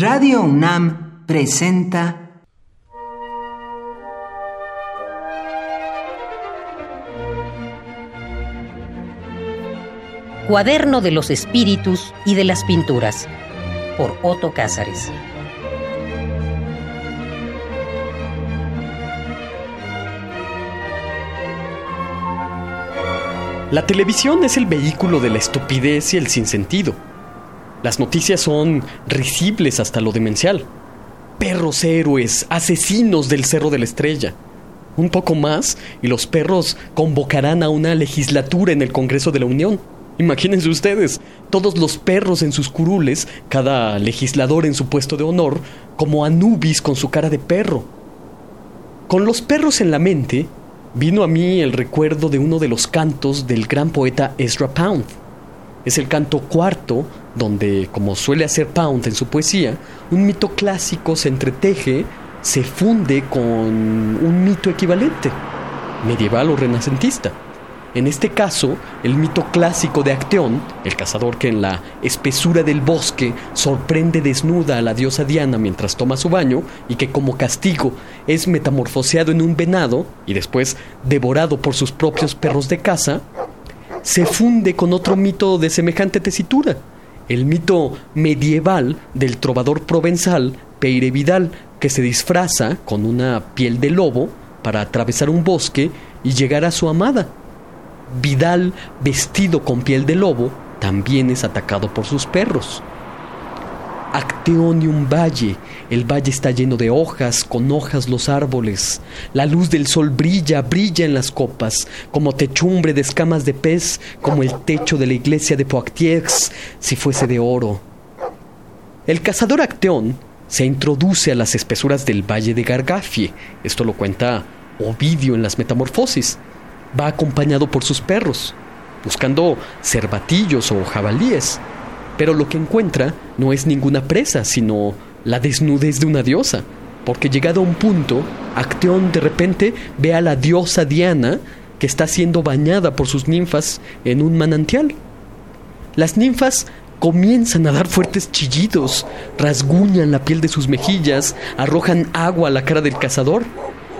Radio UNAM presenta Cuaderno de los Espíritus y de las Pinturas por Otto Cázares. La televisión es el vehículo de la estupidez y el sinsentido. Las noticias son risibles hasta lo demencial. Perros héroes, asesinos del Cerro de la Estrella. Un poco más y los perros convocarán a una legislatura en el Congreso de la Unión. Imagínense ustedes, todos los perros en sus curules, cada legislador en su puesto de honor, como Anubis con su cara de perro. Con los perros en la mente, vino a mí el recuerdo de uno de los cantos del gran poeta Ezra Pound. Es el canto cuarto, donde, como suele hacer Pound en su poesía, un mito clásico se entreteje, se funde con un mito equivalente, medieval o renacentista. En este caso, el mito clásico de Acteón, el cazador que en la espesura del bosque sorprende desnuda a la diosa Diana mientras toma su baño y que como castigo es metamorfoseado en un venado y después devorado por sus propios perros de caza, se funde con otro mito de semejante tesitura, el mito medieval del trovador provenzal Peire Vidal, que se disfraza con una piel de lobo para atravesar un bosque y llegar a su amada. Vidal, vestido con piel de lobo, también es atacado por sus perros. Acteonium valle, el valle está lleno de hojas, con hojas los árboles. La luz del sol brilla, brilla en las copas, como techumbre de escamas de pez, como el techo de la iglesia de Poitiers, si fuese de oro. El cazador Acteón se introduce a las espesuras del valle de Gargafie, esto lo cuenta Ovidio en las Metamorfosis va acompañado por sus perros, buscando cervatillos o jabalíes. Pero lo que encuentra no es ninguna presa, sino la desnudez de una diosa. Porque llegado a un punto, Acteón de repente ve a la diosa Diana que está siendo bañada por sus ninfas en un manantial. Las ninfas comienzan a dar fuertes chillidos, rasguñan la piel de sus mejillas, arrojan agua a la cara del cazador.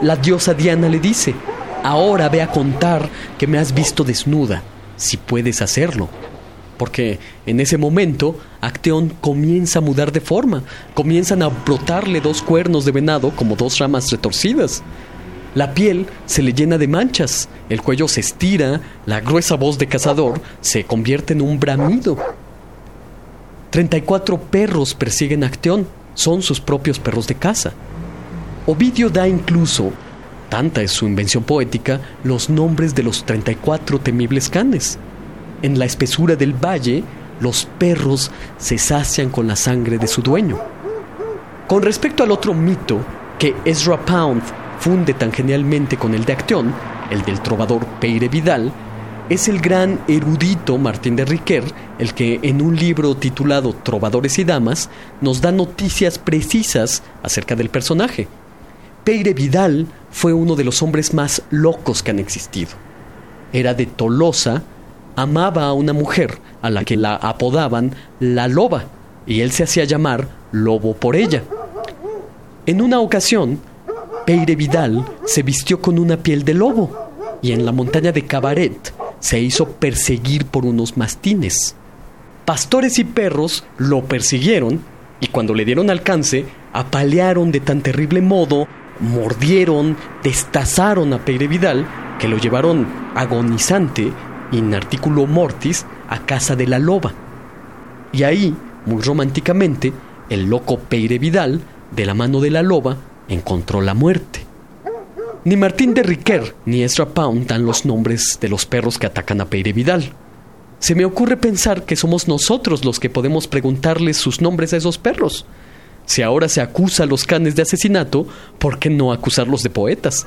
La diosa Diana le dice, Ahora ve a contar que me has visto desnuda, si puedes hacerlo. Porque en ese momento Acteón comienza a mudar de forma, comienzan a brotarle dos cuernos de venado como dos ramas retorcidas. La piel se le llena de manchas, el cuello se estira, la gruesa voz de cazador se convierte en un bramido. 34 perros persiguen a Acteón, son sus propios perros de caza. Ovidio da incluso tanta es su invención poética, los nombres de los 34 temibles canes. En la espesura del valle, los perros se sacian con la sangre de su dueño. Con respecto al otro mito que Ezra Pound funde tan genialmente con el de Acteón, el del trovador Peire Vidal, es el gran erudito Martín de Riquer el que en un libro titulado Trovadores y Damas nos da noticias precisas acerca del personaje. Peire Vidal fue uno de los hombres más locos que han existido. Era de Tolosa, amaba a una mujer a la que la apodaban la loba, y él se hacía llamar lobo por ella. En una ocasión, Peire Vidal se vistió con una piel de lobo y en la montaña de Cabaret se hizo perseguir por unos mastines. Pastores y perros lo persiguieron y cuando le dieron alcance, apalearon de tan terrible modo mordieron, destazaron a Peire Vidal, que lo llevaron agonizante, in articulo mortis, a casa de la loba. Y ahí, muy románticamente, el loco Peire Vidal, de la mano de la loba, encontró la muerte. Ni Martín de Riquer ni Ezra Pound dan los nombres de los perros que atacan a Peire Vidal. Se me ocurre pensar que somos nosotros los que podemos preguntarles sus nombres a esos perros. Si ahora se acusa a los canes de asesinato, ¿por qué no acusarlos de poetas?